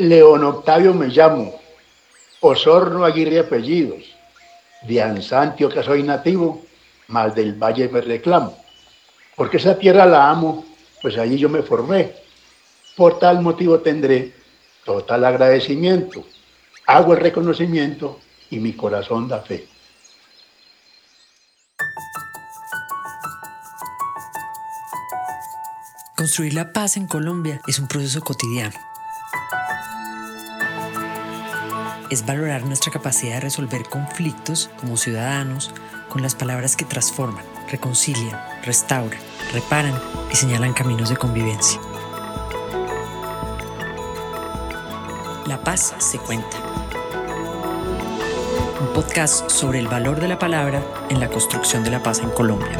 León Octavio me llamo, Osorno Aguirre apellidos, de Ansantio que soy nativo, más del Valle me reclamo. Porque esa tierra la amo, pues allí yo me formé. Por tal motivo tendré total agradecimiento. Hago el reconocimiento y mi corazón da fe. Construir la paz en Colombia es un proceso cotidiano. Es valorar nuestra capacidad de resolver conflictos como ciudadanos con las palabras que transforman, reconcilian, restauran, reparan y señalan caminos de convivencia. La paz se cuenta. Un podcast sobre el valor de la palabra en la construcción de la paz en Colombia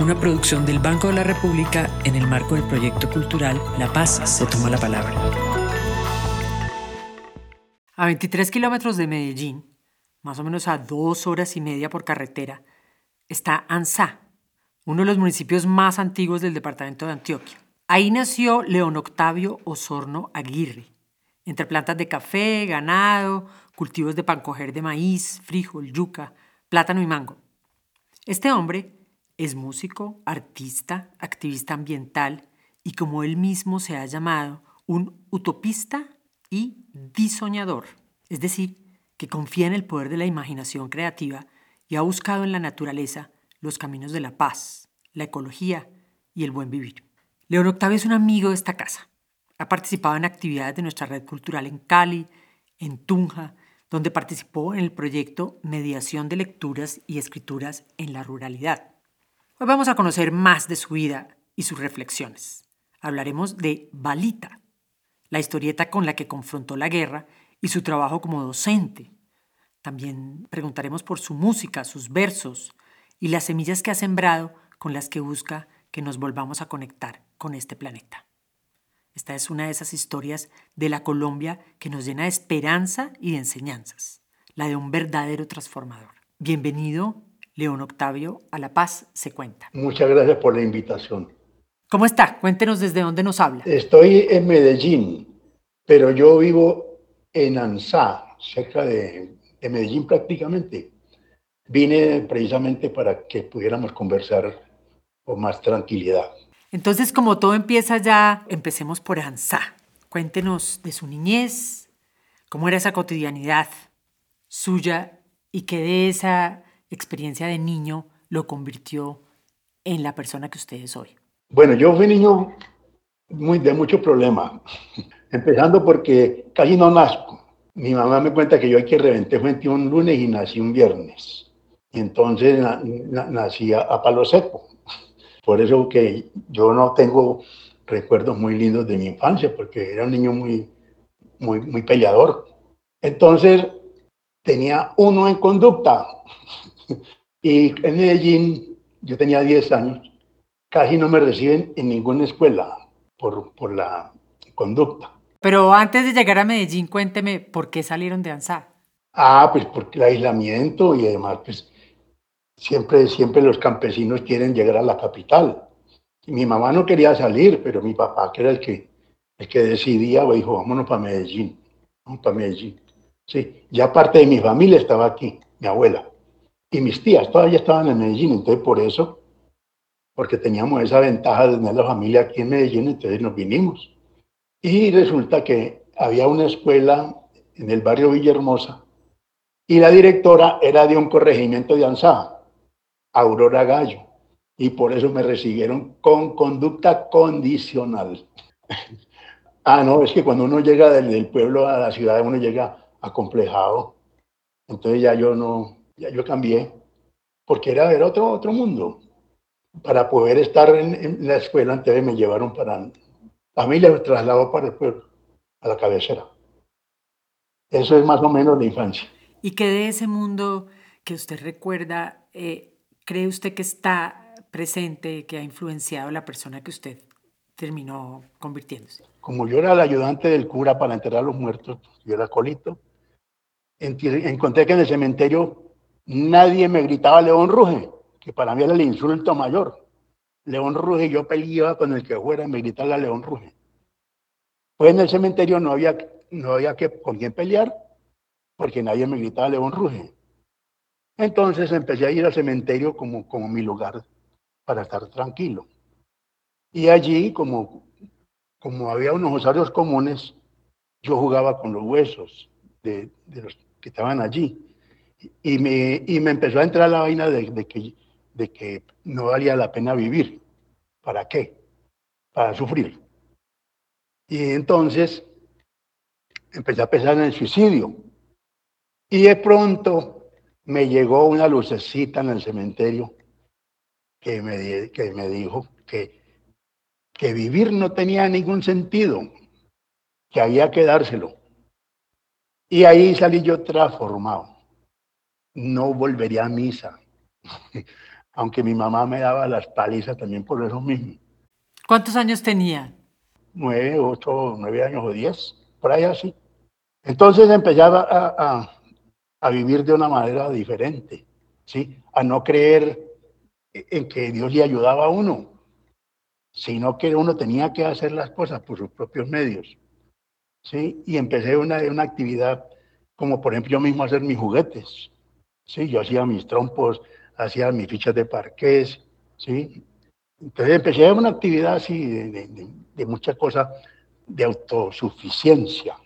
una producción del Banco de la República en el marco del proyecto cultural La Paz se toma la palabra. A 23 kilómetros de Medellín, más o menos a dos horas y media por carretera, está Ansá, uno de los municipios más antiguos del departamento de Antioquia. Ahí nació León Octavio Osorno Aguirre, entre plantas de café, ganado, cultivos de pancoger de maíz, frijol, yuca, plátano y mango. Este hombre es músico, artista, activista ambiental y como él mismo se ha llamado, un utopista y disoñador. Es decir, que confía en el poder de la imaginación creativa y ha buscado en la naturaleza los caminos de la paz, la ecología y el buen vivir. León Octavio es un amigo de esta casa. Ha participado en actividades de nuestra red cultural en Cali, en Tunja, donde participó en el proyecto Mediación de Lecturas y Escrituras en la Ruralidad. Hoy vamos a conocer más de su vida y sus reflexiones. Hablaremos de Balita, la historieta con la que confrontó la guerra y su trabajo como docente. También preguntaremos por su música, sus versos y las semillas que ha sembrado con las que busca que nos volvamos a conectar con este planeta. Esta es una de esas historias de la Colombia que nos llena de esperanza y de enseñanzas, la de un verdadero transformador. Bienvenido León Octavio, a La Paz se cuenta. Muchas gracias por la invitación. ¿Cómo está? Cuéntenos desde dónde nos habla. Estoy en Medellín, pero yo vivo en Ansá, cerca de, Medellín prácticamente. Vine precisamente para que pudiéramos conversar con más tranquilidad. Entonces, como todo empieza ya, empecemos por Ansá. Cuéntenos de su niñez, cómo era esa cotidianidad suya y qué de esa experiencia de niño lo convirtió en la persona que usted es hoy? Bueno, yo fui niño muy, de mucho problema, empezando porque casi no nazco. Mi mamá me cuenta que yo aquí reventé fue un lunes y nací un viernes. Entonces nací a, palo seco. Por eso que yo no tengo recuerdos muy lindos de mi infancia, porque era un niño muy, muy, muy peleador. Entonces tenía uno en conducta, y en Medellín, yo tenía 10 años, casi no me reciben en ninguna escuela por, por la conducta. Pero antes de llegar a Medellín, cuénteme, ¿por qué salieron de ANSA? Ah, pues porque el aislamiento y además, pues siempre, siempre los campesinos quieren llegar a la capital. mi mamá no quería salir, pero mi papá, que era el que, el que decidía, pues, dijo, vámonos para Medellín, vamos para Medellín. Sí, ya parte de mi familia estaba aquí, mi abuela. Y mis tías todavía estaban en Medellín, entonces por eso, porque teníamos esa ventaja de tener la familia aquí en Medellín, entonces nos vinimos. Y resulta que había una escuela en el barrio Villahermosa y la directora era de un corregimiento de Ansá, Aurora Gallo, y por eso me recibieron con conducta condicional. ah, no, es que cuando uno llega del, del pueblo a la ciudad, uno llega acomplejado. Entonces ya yo no, ya yo cambié, porque era ver otro, otro mundo. Para poder estar en, la escuela, entonces me llevaron para... La familia me trasladó para el pueblo, a la cabecera. Eso es más o menos la infancia. ¿Y qué de ese mundo que usted recuerda eh, cree usted que está presente, que ha influenciado la persona que usted terminó convirtiéndose? Como yo era el ayudante del cura para enterrar a los muertos, yo era colito, encontré que en el cementerio Nadie me gritaba León Ruge, que para mí era el insulto mayor. León Ruge, yo peleaba con el que fuera me gritaba León Ruge. Pues en el cementerio no había, no había que, con quién pelear, porque nadie me gritaba León Ruge. Entonces empecé a ir al cementerio como, como mi lugar para estar tranquilo. Y allí, como, como había unos osarios comunes, yo jugaba con los huesos de, los que estaban allí. Y me, y me empezó a entrar la vaina de, que, de que no valía la pena vivir. ¿Para qué? Para sufrir. Y entonces empecé a pensar en el suicidio. Y de pronto me llegó una lucecita en el cementerio que me, que me dijo que, que vivir no tenía ningún sentido, que había que dárselo. Y ahí salí yo transformado. No volvería a misa, aunque mi mamá me daba las palizas también por eso mismo. ¿Cuántos años tenía? Nueve, ocho, nueve años o diez, por ahí así. Entonces empezaba a, a, vivir de una manera diferente, ¿sí? A no creer en que Dios le ayudaba a uno, sino que uno tenía que hacer las cosas por sus propios medios. ¿sí? Y empecé una, una actividad como por ejemplo yo mismo hacer mis juguetes, ¿sí? Yo hacía mis trompos, hacía mis fichas de parqués, ¿sí? Entonces empecé una actividad así de, de, muchas cosas de autosuficiencia.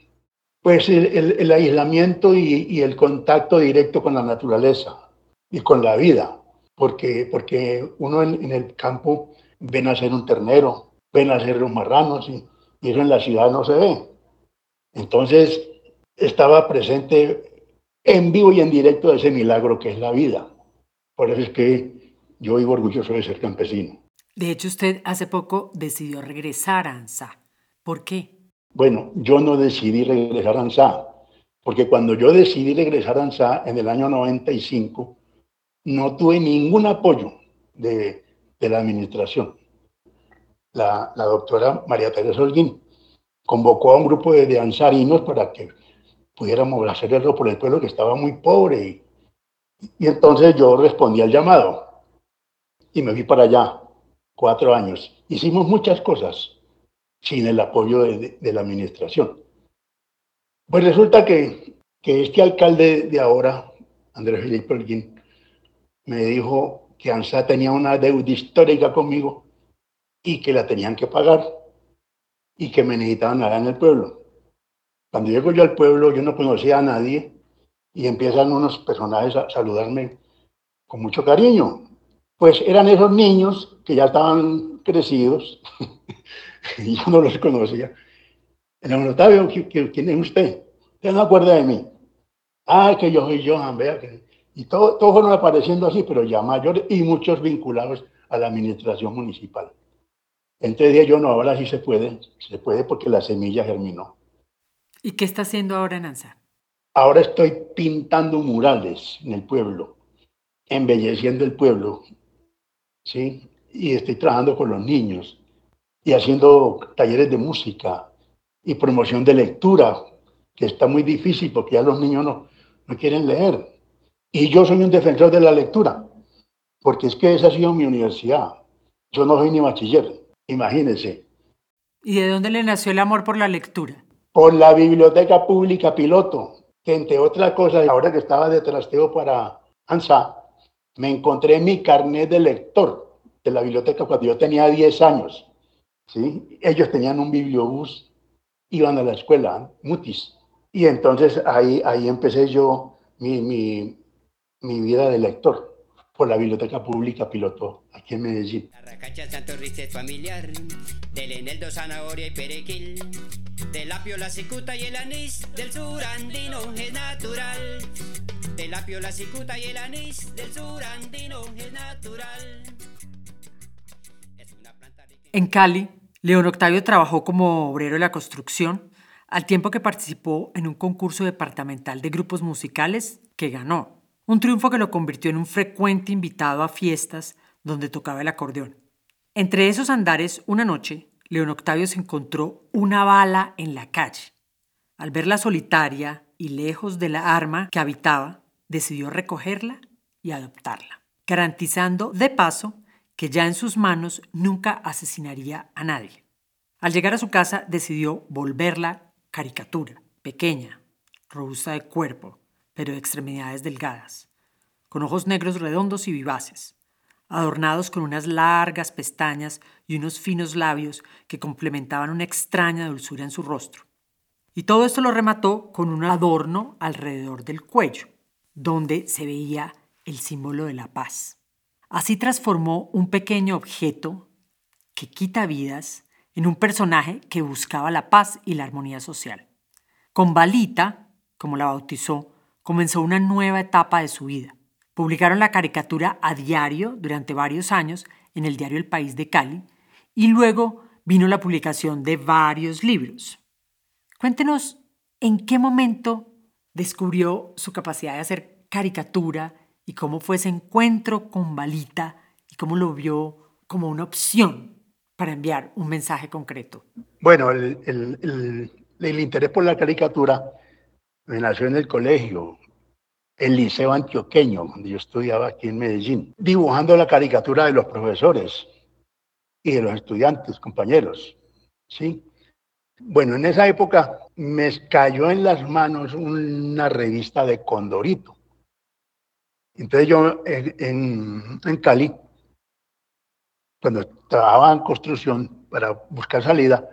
Pues el, aislamiento y, el contacto directo con la naturaleza y con la vida, porque, porque uno en, el campo ve nacer un ternero, ve nacer los marranos y, y eso en la ciudad no se ve. Entonces estaba presente en vivo y en directo ese milagro que es la vida. Por eso es que yo vivo orgulloso de ser campesino. De hecho, usted hace poco decidió regresar a ANSA. ¿Por qué? Bueno, yo no decidí regresar a ANSA, porque cuando yo decidí regresar a ANSA en el año 95, no tuve ningún apoyo de, la administración. La, la doctora María Teresa Holguín convocó a un grupo de, ansarinos para que pudiéramos hacer algo por el pueblo que estaba muy pobre. Y, entonces yo respondí al llamado y me fui para allá, cuatro años. Hicimos muchas cosas sin el apoyo de, la administración. Pues resulta que, que, este alcalde de ahora, Andrés Felipe Holguín, me dijo que ANSA tenía una deuda histórica conmigo y que la tenían que pagar y que me necesitaban allá en el pueblo. Cuando llego yo al pueblo, yo no conocía a nadie y empiezan unos personajes a saludarme con mucho cariño. Pues eran esos niños que ya estaban crecidos y yo no los conocía. En Octavio, ¿quién es usted? Usted no acuerda de mí. Ah, que yo soy Johan, vea que... Y todos todo fueron apareciendo así, pero ya mayores y muchos vinculados a la administración municipal. Entonces dije yo, no, ahora sí se puede, se puede porque la semilla germinó. ¿Y qué está haciendo ahora Nanza? Ahora estoy pintando murales en el pueblo, embelleciendo el pueblo, ¿sí? Y estoy trabajando con los niños y haciendo talleres de música y promoción de lectura, que está muy difícil porque ya los niños no, no quieren leer. Y yo soy un defensor de la lectura, porque es que esa ha sido mi universidad. Yo no soy ni bachiller, Imagínense. ¿Y de dónde le nació el amor por la lectura? Por la Biblioteca Pública Piloto, que entre otras cosas, ahora que estaba de trasteo para ANSA, me encontré mi carnet de lector de la biblioteca cuando yo tenía 10 años. ¿sí? Ellos tenían un bibliobús, iban a la escuela, Mutis. Y entonces ahí, ahí empecé yo mi, mi, mi vida de lector por la Biblioteca Pública Piloto, aquí en Medellín. Arracacha, santo familiar, del eneldo, zanahoria y perequil, del apio, la cicuta y el anís, del sur andino es natural. Del apio, la cicuta y el anís, del sur andino es natural. En Cali, León Octavio trabajó como obrero de la construcción, al tiempo que participó en un concurso departamental de grupos musicales que ganó un triunfo que lo convirtió en un frecuente invitado a fiestas donde tocaba el acordeón. Entre esos andares, una noche, León Octavio se encontró una bala en la calle. Al verla solitaria y lejos de la arma que habitaba, decidió recogerla y adoptarla, garantizando de paso que ya en sus manos nunca asesinaría a nadie. Al llegar a su casa decidió volverla caricatura, pequeña, robusta de cuerpo, pero de extremidades delgadas, con ojos negros redondos y vivaces, adornados con unas largas pestañas y unos finos labios que complementaban una extraña dulzura en su rostro. Y todo esto lo remató con un adorno alrededor del cuello, donde se veía el símbolo de la paz. Así transformó un pequeño objeto que quita vidas en un personaje que buscaba la paz y la armonía social. Con Balita, como la bautizó, comenzó una nueva etapa de su vida. Publicaron la caricatura a diario durante varios años en el diario El País de Cali y luego vino la publicación de varios libros. Cuéntenos en qué momento descubrió su capacidad de hacer caricatura y cómo fue ese encuentro con Balita y cómo lo vio como una opción para enviar un mensaje concreto. Bueno, el, interés por la caricatura me nació en el colegio, el liceo antioqueño, donde yo estudiaba aquí en Medellín, dibujando la caricatura de los profesores y de los estudiantes, compañeros. ¿sí? Bueno, en esa época me cayó en las manos una revista de Condorito. Entonces yo en, Cali, cuando trabajaba en construcción para buscar salida,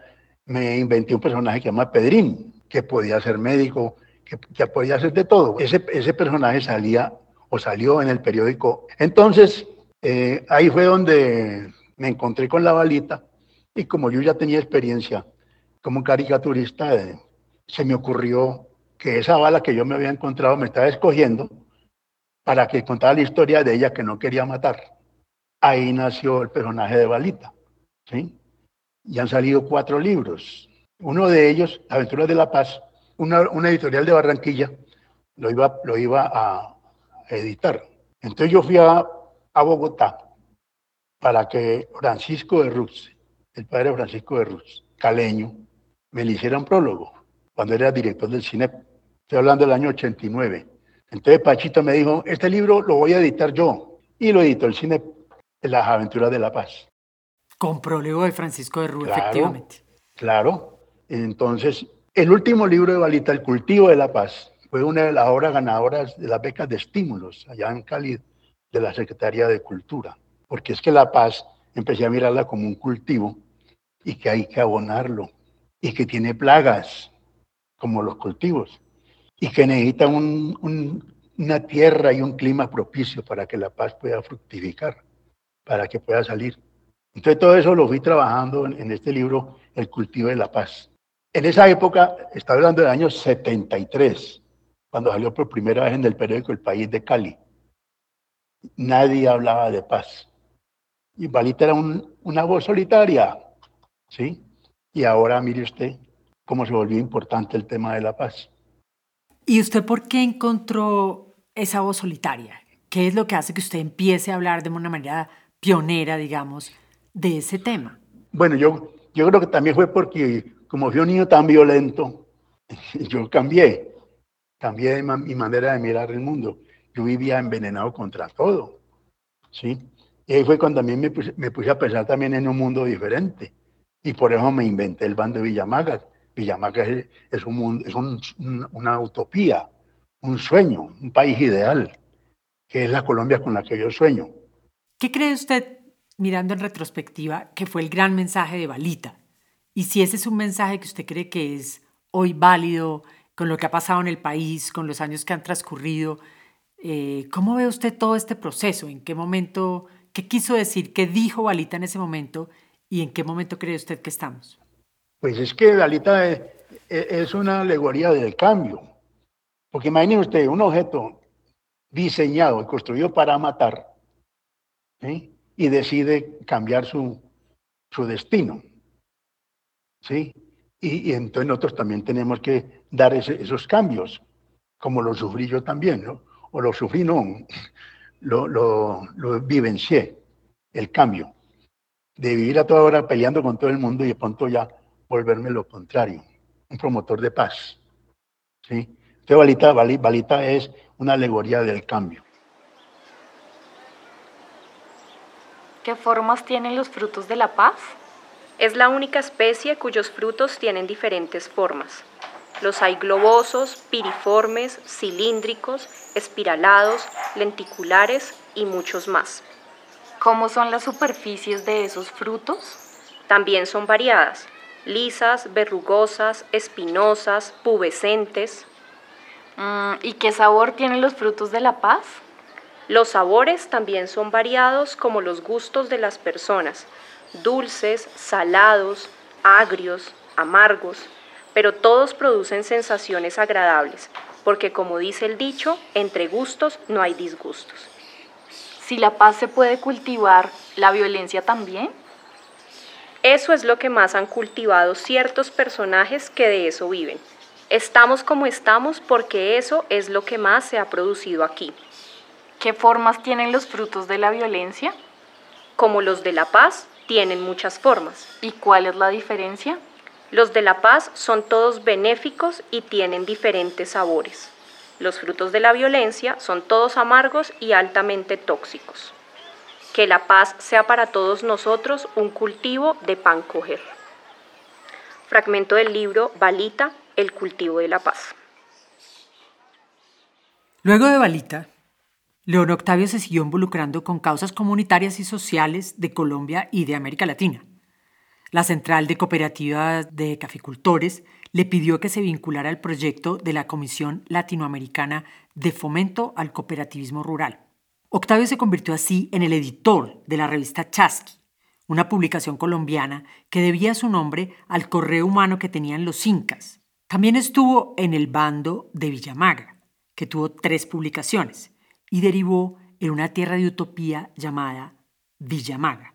me inventé un personaje que se llama Pedrín, que podía ser médico, que, podía ser de todo. Ese, ese personaje salía o salió en el periódico. Entonces, eh, ahí fue donde me encontré con la balita y como yo ya tenía experiencia como caricaturista, eh, se me ocurrió que esa bala que yo me había encontrado me estaba escogiendo para que contara la historia de ella que no quería matar. Ahí nació el personaje de Balita. ¿sí? Y han salido cuatro libros. Uno de ellos, Aventuras de la Paz, una, editorial de Barranquilla lo iba, lo iba a editar. Entonces yo fui a, Bogotá para que Francisco de Ruz, el padre Francisco de Ruz, caleño, me le hiciera un prólogo cuando era director del cine. Estoy hablando del año 89. Entonces Pachito me dijo, este libro lo voy a editar yo. Y lo editó el cine Las Aventuras de la Paz. Con prólogo de Francisco de Ruz, efectivamente. Claro. Entonces el último libro de Balita, El cultivo de la paz, fue una de las obras ganadoras de las becas de estímulos allá en Cali de la Secretaría de Cultura, porque es que la paz empecé a mirarla como un cultivo y que hay que abonarlo y que tiene plagas como los cultivos y que necesita una tierra y un clima propicio para que la paz pueda fructificar, para que pueda salir. Entonces todo eso lo fui trabajando en este libro, El cultivo de la paz. En esa época, estaba hablando del año 73, cuando salió por primera vez en el periódico El País de Cali. Nadie hablaba de paz. Y Balita era una voz solitaria, ¿sí? Y ahora mire usted cómo se volvió importante el tema de la paz. ¿Y usted por qué encontró esa voz solitaria? ¿Qué es lo que hace que usted empiece a hablar de una manera pionera, digamos, de ese tema? Bueno, yo, yo creo que también fue porque como fui un niño tan violento, yo cambié, cambié mi manera de mirar el mundo. Yo vivía envenenado contra todo, ¿sí? Y ahí fue cuando también me puse, a pensar también en un mundo diferente. Y por eso me inventé el bando de Villamaga. Villamaga es, es, un, es una utopía, un sueño, un país ideal, que es la Colombia con la que yo sueño. ¿Qué cree usted, mirando en retrospectiva, que fue el gran mensaje de Balita? Y si ese es un mensaje que usted cree que es hoy válido con lo que ha pasado en el país, con los años que han transcurrido, eh, ¿cómo ve usted todo este proceso? ¿En qué momento, qué quiso decir, qué dijo Balita en ese momento y en qué momento cree usted que estamos? Pues es que Balita es, una alegoría del cambio. Porque imagine usted un objeto diseñado y construido para matar y decide cambiar su, su destino. ¿Sí? Y, entonces nosotros también tenemos que dar esos cambios, como lo sufrí yo también, ¿no? O lo sufrí, no, lo, lo, vivencié, el cambio, de vivir a toda hora peleando con todo el mundo y de pronto ya volverme lo contrario, un promotor de paz, ¿sí? Entonces, Balita, Balita es una alegoría del cambio. ¿Qué formas tienen los frutos de la paz? Es la única especie cuyos frutos tienen diferentes formas. Los hay globosos, piriformes, cilíndricos, espiralados, lenticulares y muchos más. ¿Cómo son las superficies de esos frutos? También son variadas, lisas, verrugosas, espinosas, pubescentes. Mm, ¿Y qué sabor tienen los frutos de la paz? Los sabores también son variados como los gustos de las personas, dulces, salados, agrios, amargos, pero todos producen sensaciones agradables, porque como dice el dicho, entre gustos no hay disgustos. Si la paz se puede cultivar, ¿la violencia también? Eso es lo que más han cultivado ciertos personajes que de eso viven. Estamos como estamos porque eso es lo que más se ha producido aquí. ¿Qué formas tienen los frutos de la violencia? Como los de la paz, tienen muchas formas. ¿Y cuál es la diferencia? Los de la paz son todos benéficos y tienen diferentes sabores. Los frutos de la violencia son todos amargos y altamente tóxicos. Que la paz sea para todos nosotros un cultivo de pan coger. Fragmento del libro Balita, el cultivo de la paz. Luego de Balita, León Octavio se siguió involucrando con causas comunitarias y sociales de Colombia y de América Latina. La Central de Cooperativas de Caficultores le pidió que se vinculara al proyecto de la Comisión Latinoamericana de Fomento al Cooperativismo Rural. Octavio se convirtió así en el editor de la revista Chasqui, una publicación colombiana que debía su nombre al correo humano que tenían los incas. También estuvo en el bando de Villamaga, que tuvo tres publicaciones, y derivó en una tierra de utopía llamada Villamaga,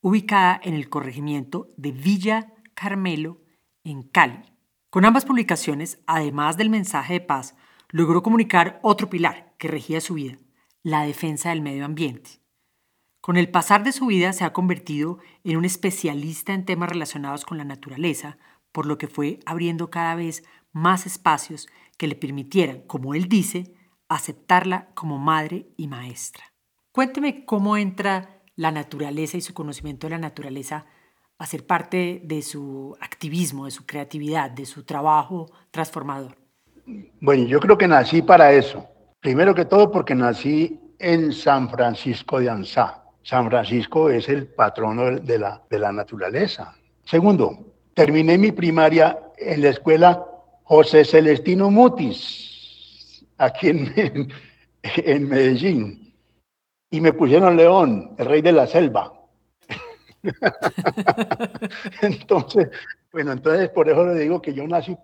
ubicada en el corregimiento de Villa Carmelo, en Cali. Con ambas publicaciones, además del mensaje de paz, logró comunicar otro pilar que regía su vida, la defensa del medio ambiente. Con el pasar de su vida se ha convertido en un especialista en temas relacionados con la naturaleza, por lo que fue abriendo cada vez más espacios que le permitieran, como él dice, aceptarla como madre y maestra. Cuénteme cómo entra la naturaleza y su conocimiento de la naturaleza a ser parte de su activismo, de su creatividad, de su trabajo transformador. Bueno, yo creo que nací para eso. Primero que todo porque nací en San Francisco de Ansá. San Francisco es el patrono de la, de la naturaleza. Segundo, terminé mi primaria en la escuela José Celestino Mutis, aquí en, en, Medellín y me pusieron León, el rey de la selva. entonces, bueno, entonces por eso le digo que yo nací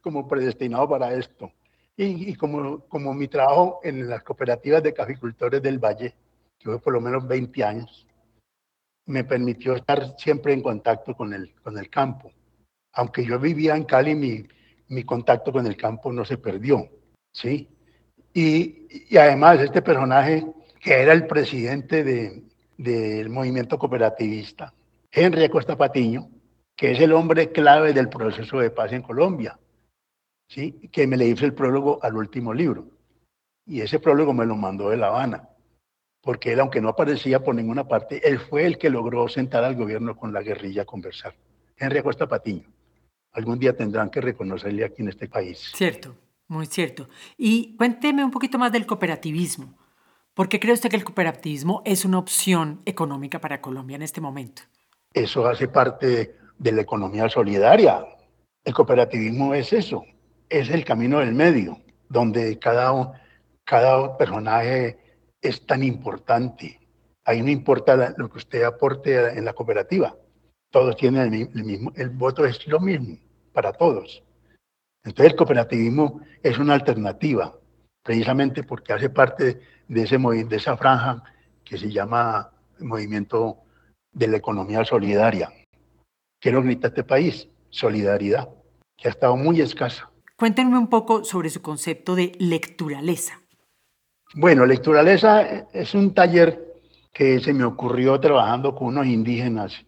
como predestinado para esto. Y, y, como, como mi trabajo en las cooperativas de caficultores del Valle, que fue por lo menos 20 años, me permitió estar siempre en contacto con el, con el campo. Aunque yo vivía en Cali, mi, mi contacto con el campo no se perdió, ¿sí? Y, además este personaje que era el presidente del movimiento cooperativista, Henry Acosta Patiño, que es el hombre clave del proceso de paz en Colombia, ¿sí? que me le hizo el prólogo al último libro. Y ese prólogo me lo mandó de La Habana, porque él, aunque no aparecía por ninguna parte, él fue el que logró sentar al gobierno con la guerrilla a conversar. Henry Acosta Patiño. Algún día tendrán que reconocerle aquí en este país. Cierto. Muy cierto. Y cuénteme un poquito más del cooperativismo. ¿Por qué cree usted que el cooperativismo es una opción económica para Colombia en este momento? Eso hace parte de la economía solidaria. El cooperativismo es eso, es el camino del medio, donde cada, cada personaje es tan importante. Ahí no importa lo que usted aporte en la cooperativa. Todos tienen el mismo, el voto es lo mismo para todos. Entonces el cooperativismo es una alternativa, precisamente porque hace parte de, ese, de esa franja que se llama movimiento de la economía solidaria. ¿Qué nos grita este país? Solidaridad, que ha estado muy escasa. Cuéntenme un poco sobre su concepto de lecturaleza. Bueno, lecturaleza es un taller que se me ocurrió trabajando con unos indígenas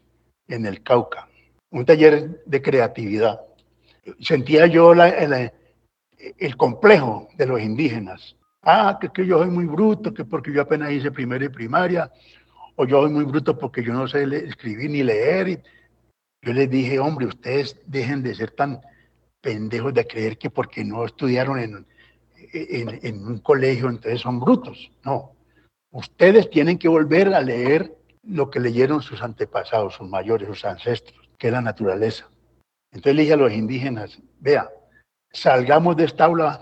en el Cauca, un taller de creatividad sentía yo el complejo de los indígenas. Ah, que, que, yo soy muy bruto, que porque yo apenas hice primera y primaria, o yo soy muy bruto porque yo no sé escribir ni leer. Yo les dije, hombre, ustedes dejen de ser tan pendejos de creer que porque no estudiaron en, en un colegio, entonces son brutos. No, ustedes tienen que volver a leer lo que leyeron sus antepasados, sus mayores, sus ancestros, que es la naturaleza. Entonces le dije a los indígenas, vea, salgamos de esta aula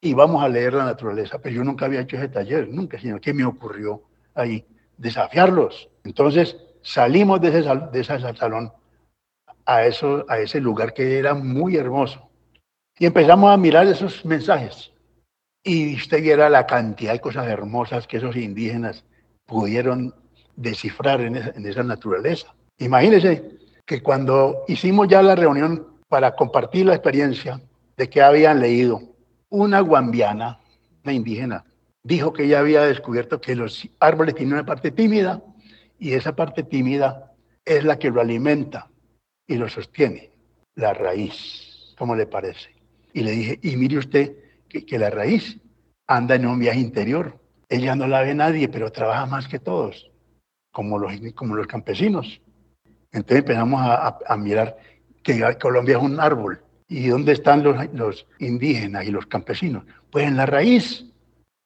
y vamos a leer la naturaleza. Pero yo nunca había hecho ese taller, nunca, sino que me ocurrió ahí desafiarlos. Entonces salimos de ese, de ese salón a, ese lugar que era muy hermoso y empezamos a mirar esos mensajes. Y usted viera la cantidad de cosas hermosas que esos indígenas pudieron descifrar en esa, en esa naturaleza. Imagínense que cuando hicimos ya la reunión para compartir la experiencia de que habían leído, una guambiana, una indígena, dijo que ella había descubierto que los árboles tienen una parte tímida y esa parte tímida es la que lo alimenta y lo sostiene, la raíz, ¿cómo le parece? Y le dije, y mire usted que, la raíz anda en un viaje interior. Ella no la ve nadie, pero trabaja más que todos, como los, como los campesinos. Entonces empezamos a, mirar que Colombia es un árbol. ¿Y dónde están los, los indígenas y los campesinos? Pues en la raíz.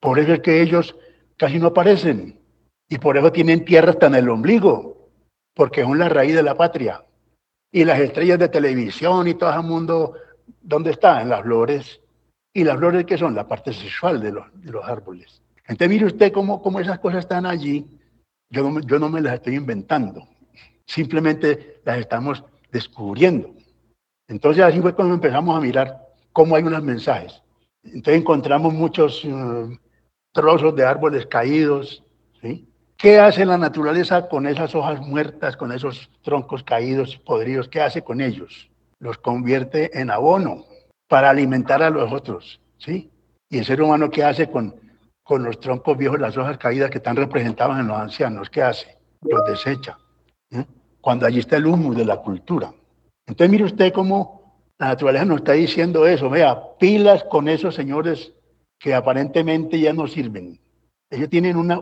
Por eso es que ellos casi no aparecen. Y por eso tienen tierra hasta en el ombligo, porque son la raíz de la patria. Y las estrellas de televisión y todo el mundo, ¿dónde están? En las flores. ¿Y las flores qué son? La parte sexual de los, los árboles. Entonces mire usted cómo, cómo esas cosas están allí. Yo no, yo no me las estoy inventando. Simplemente las estamos descubriendo. Entonces así fue cuando empezamos a mirar cómo hay unos mensajes. Entonces encontramos muchos uh, trozos de árboles caídos, ¿sí? ¿Qué hace la naturaleza con esas hojas muertas, con esos troncos caídos, podridos? ¿Qué hace con ellos? Los convierte en abono para alimentar a los otros, ¿sí? Y el ser humano, ¿qué hace con, con los troncos viejos, las hojas caídas que están representadas en los ancianos? ¿Qué hace? Los desecha. Cuando allí está el humus de la cultura. Entonces, mire usted cómo la naturaleza nos está diciendo eso. Vea, pilas con esos señores que aparentemente ya no sirven. Ellos tienen una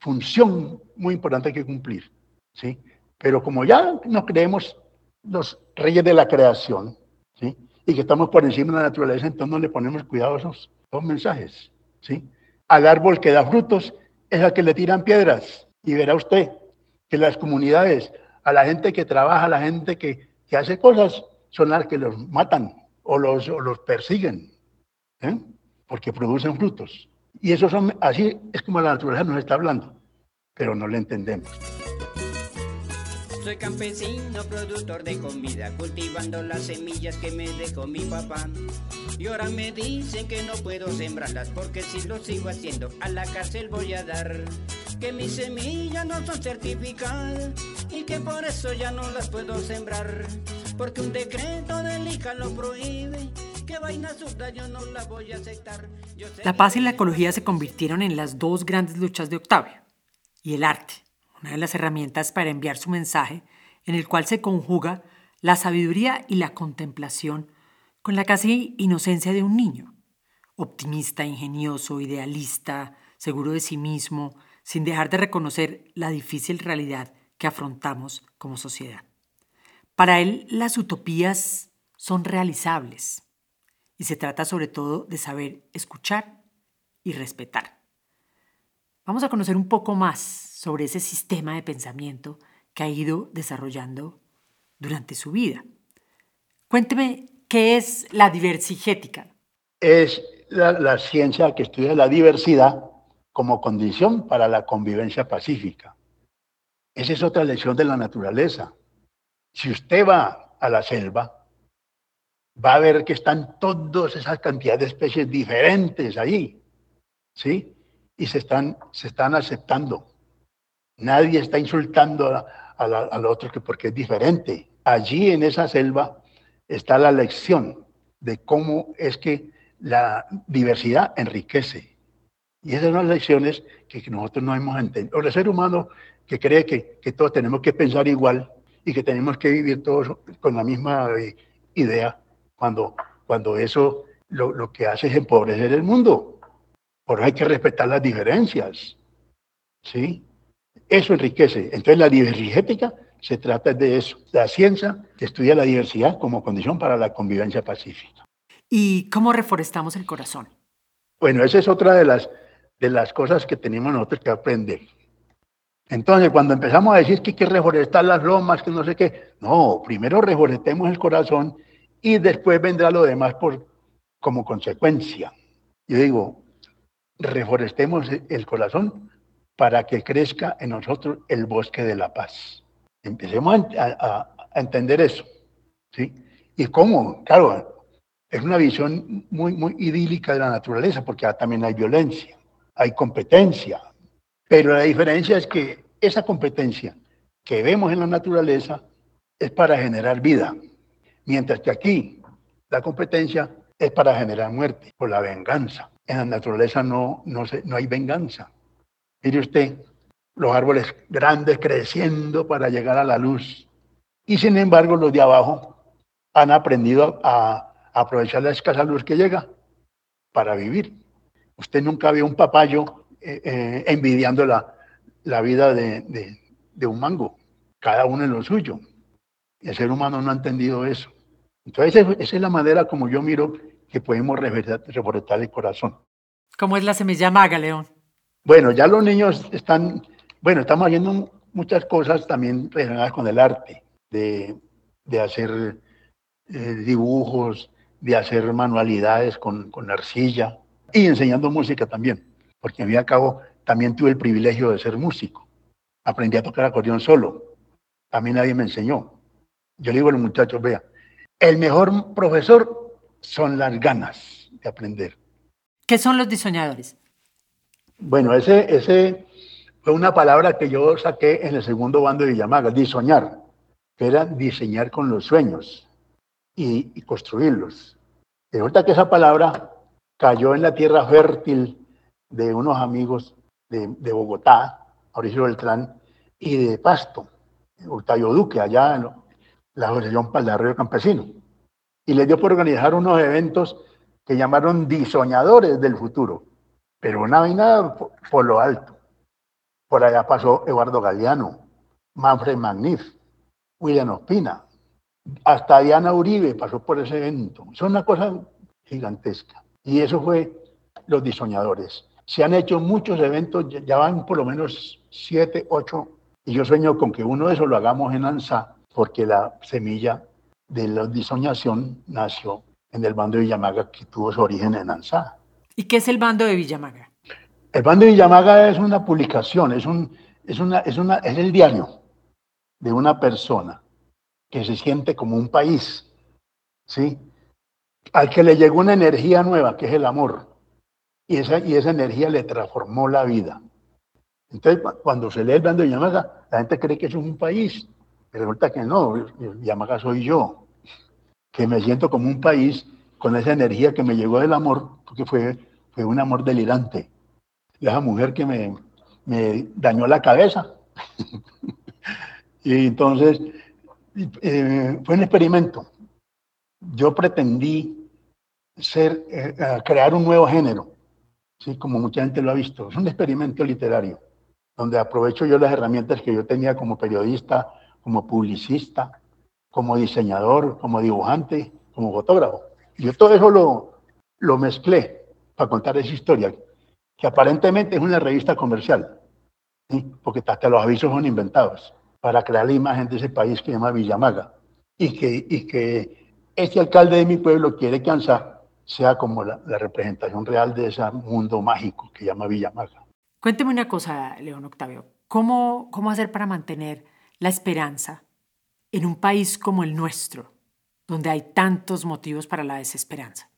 función muy importante que cumplir, ¿sí? Pero como ya nos creemos los reyes de la creación, ¿sí? Y que estamos por encima de la naturaleza, entonces no le ponemos cuidado a esos, esos mensajes, ¿sí? Al árbol que da frutos es al que le tiran piedras. Y verá usted que las comunidades, a la gente que trabaja, a la gente que, que hace cosas, son las que los matan o los, o los persiguen. ¿eh? porque producen frutos. Y eso son, así es como la naturaleza nos está hablando, pero no le entendemos. Soy campesino, productor de comida, cultivando las semillas que me dejó mi papá. Y ahora me dicen que no puedo sembrarlas porque si lo sigo haciendo a la cárcel voy a dar. Que mis semillas no son certificadas y que por eso ya no las puedo sembrar. Porque un decreto del ICA lo prohíbe la paz y la ecología se convirtieron en las dos grandes luchas de Octavio. Y el arte, una de las herramientas para enviar su mensaje, en el cual se conjuga la sabiduría y la contemplación con la casi inocencia de un niño, optimista, ingenioso, idealista, seguro de sí mismo, sin dejar de reconocer la difícil realidad que afrontamos como sociedad. Para él, las utopías son realizables, y se trata sobre todo de saber escuchar y respetar. Vamos a conocer un poco más sobre ese sistema de pensamiento que ha ido desarrollando durante su vida. Cuénteme, ¿qué es la diversigética? Es la, ciencia que estudia la diversidad como condición para la convivencia pacífica. Esa es otra lección de la naturaleza. Si usted va a la selva, va a ver que están todas esas cantidades de especies diferentes ahí, ¿sí? Y se están, se están aceptando. Nadie está insultando al otro que porque es diferente. Allí en esa selva está la lección de cómo es que la diversidad enriquece. Y esas son las lecciones que nosotros no hemos entendido. El ser humano que cree que, que todos tenemos que pensar igual y que tenemos que vivir todos con la misma eh, idea, cuando, cuando eso lo, lo que hace es empobrecer el mundo. Por eso hay que respetar las diferencias. ¿Sí? Eso enriquece. Entonces la divergética se trata de eso. La ciencia estudia la diversidad como condición para la convivencia pacífica. ¿Y cómo reforestamos el corazón? Bueno, esa es otra de las, de las cosas que tenemos nosotros que aprender. Entonces, cuando empezamos a decir que hay que reforestar las lomas, que no sé qué, no, primero reforestemos el corazón y después vendrá lo demás por, como consecuencia. Yo digo, reforestemos el corazón para que crezca en nosotros el bosque de la paz. Empecemos a, entender eso. ¿sí? ¿Y cómo? Claro, es una visión muy, muy idílica de la naturaleza, porque también hay violencia, hay competencia, pero la diferencia es que esa competencia que vemos en la naturaleza es para generar vida, mientras que aquí la competencia es para generar muerte o la venganza. En la naturaleza no, no, no hay venganza. Mire usted, los árboles grandes creciendo para llegar a la luz. Y sin embargo, los de abajo han aprendido a, aprovechar la escasa luz que llega para vivir. Usted nunca vio un papayo eh, eh, envidiando la, vida de, de, un mango, cada uno en lo suyo. El ser humano no ha entendido eso. Entonces, esa es la manera como yo miro que podemos reforestar el corazón. ¿Cómo es la semilla maga, León? Bueno, ya los niños están bueno, estamos haciendo muchas cosas también relacionadas con el arte, de, hacer eh, dibujos, de hacer manualidades con, con, arcilla y enseñando música también, porque a mí al cabo también tuve el privilegio de ser músico. Aprendí a tocar acordeón solo. A mí nadie me enseñó. Yo le digo a los muchachos, vea, el mejor profesor son las ganas de aprender. ¿Qué son los diseñadores? Bueno, ese, ese fue una palabra que yo saqué en el segundo bando de Villamaga, diseñar, que era diseñar con los sueños y, construirlos. Y resulta que esa palabra cayó en la tierra fértil de unos amigos de, Bogotá, Mauricio Beltrán, y de Pasto, Octavio Duque, allá en la Asociación Río Campesino. Y les dio por organizar unos eventos que llamaron diseñadores del futuro, pero una vaina por lo alto. Por allá pasó Eduardo Galeano, Manfred Magnif, William Ospina, hasta Diana Uribe pasó por ese evento. Es una cosa gigantesca. Y eso fue los diseñadores. Se han hecho muchos eventos, ya van por lo menos siete, ocho, y yo sueño con que uno de esos lo hagamos en ANSA, porque la semilla de la diseñación nació en el bando de Villamaga, que tuvo su origen en ANSA. ¿Y qué es el bando de Villamaga? El Bando de Villamaga es una publicación, es, un, es, una, es, una, es el diario de una persona que se siente como un país, ¿sí? Al que le llegó una energía nueva, que es el amor, y esa, y esa energía le transformó la vida. Entonces, cuando se lee el Bando de Villamaga, la gente cree que es un país, pero resulta que no, Villamaga soy yo, que me siento como un país con esa energía que me llegó del amor, porque fue, fue un amor delirante esa mujer que me, me dañó la cabeza. y entonces eh, fue un experimento. Yo pretendí ser, eh, crear un nuevo género, ¿sí? como mucha gente lo ha visto. Es un experimento literario, donde aprovecho yo las herramientas que yo tenía como periodista, como publicista, como diseñador, como dibujante, como fotógrafo. Yo todo eso lo, lo mezclé para contar esa historia que aparentemente es una revista comercial, porque hasta los avisos son inventados para crear la imagen de ese país que se llama Villamaga y que, y que este alcalde de mi pueblo quiere que ANSA sea como la, representación real de ese mundo mágico que llama Villamaga. Cuénteme una cosa, León Octavio. ¿Cómo, ¿Cómo hacer para mantener la esperanza en un país como el nuestro, donde hay tantos motivos para la desesperanza?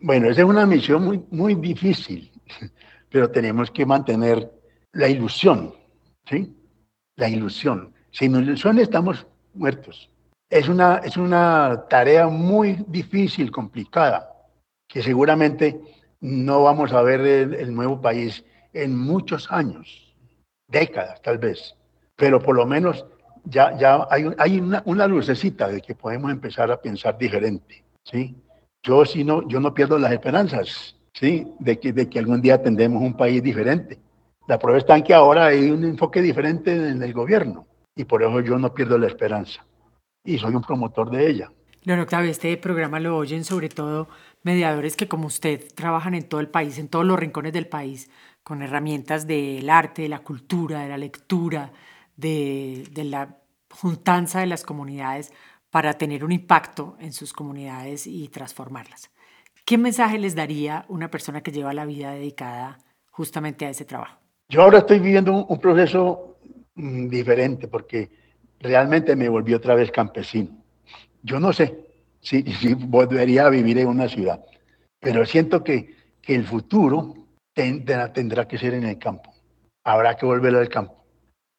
Bueno, esa es una misión muy, muy difícil, pero tenemos que mantener la ilusión, ¿sí? La ilusión. Sin ilusión estamos muertos. Es una, es una tarea muy difícil, complicada, que seguramente no vamos a ver el, nuevo país en muchos años, décadas tal vez, pero por lo menos ya, ya hay, hay una, una, lucecita de que podemos empezar a pensar diferente, ¿sí? Yo, si no, yo no pierdo las esperanzas. ¿sí? De que, de que algún día tendremos un país diferente. La prueba está en que ahora hay un enfoque diferente en el gobierno y por eso yo no pierdo la esperanza y soy un promotor de ella. León Octavio, este programa lo oyen sobre todo mediadores que como usted trabajan en todo el país, en todos los rincones del país, con herramientas del arte, de la cultura, de la lectura, de, de la juntanza de las comunidades para tener un impacto en sus comunidades y transformarlas. ¿Qué mensaje les daría una persona que lleva la vida dedicada justamente a ese trabajo? Yo ahora estoy viviendo un, proceso mm, diferente porque realmente me volví otra vez campesino. Yo no sé si, si volvería a vivir en una ciudad, pero siento que, que el futuro tendrá, tendrá que ser en el campo. Habrá que volver al campo.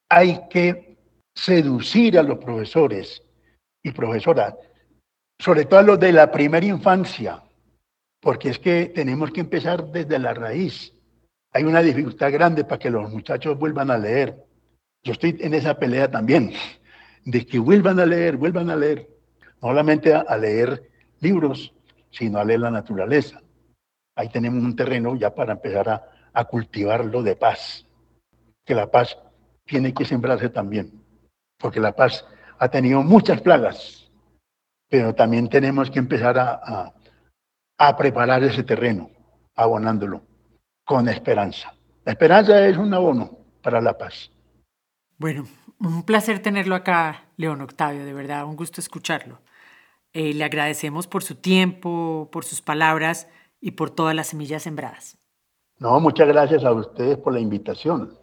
Hay que seducir a los profesores y profesoras, sobre todo a los de la primera infancia, porque es que tenemos que empezar desde la raíz. Hay una dificultad grande para que los muchachos vuelvan a leer. Yo estoy en esa pelea también, de que vuelvan a leer, vuelvan a leer, no solamente a, leer libros, sino a leer la naturaleza. Ahí tenemos un terreno ya para empezar a, a cultivarlo de paz, que la paz tiene que sembrarse también, porque la paz ha tenido muchas plagas, pero también tenemos que empezar a, a, preparar ese terreno, abonándolo con esperanza. La esperanza es un abono para la paz. Bueno, un placer tenerlo acá, León Octavio, de verdad, un gusto escucharlo. Eh, le agradecemos por su tiempo, por sus palabras y por todas las semillas sembradas. No, muchas gracias a ustedes por la invitación.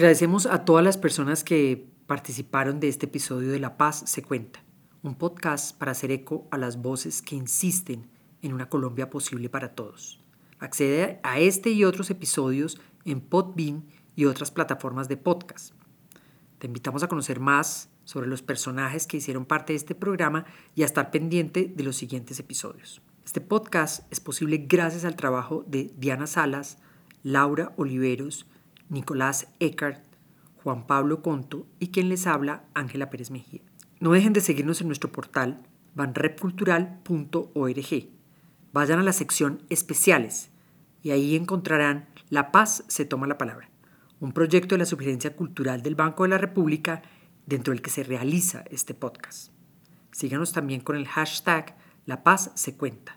Agradecemos a todas las personas que participaron de este episodio de La Paz se cuenta, un podcast para hacer eco a las voces que insisten en una Colombia posible para todos. Accede a este y otros episodios en Podbean y otras plataformas de podcast. Te invitamos a conocer más sobre los personajes que hicieron parte de este programa y a estar pendiente de los siguientes episodios. Este podcast es posible gracias al trabajo de Diana Salas, Laura Oliveros, Nicolás Eckart, Juan Pablo Conto y quien les habla, Ángela Pérez Mejía. No dejen de seguirnos en nuestro portal banrepcultural.org. Vayan a la sección especiales y ahí encontrarán La Paz se toma la palabra, un proyecto de la Sugerencia Cultural del Banco de la República dentro del que se realiza este podcast. Síganos también con el hashtag La Paz se cuenta.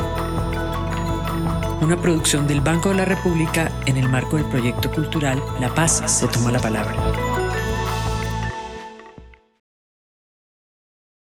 una producción del Banco de la República en el marco del proyecto cultural La Paz se toma la palabra.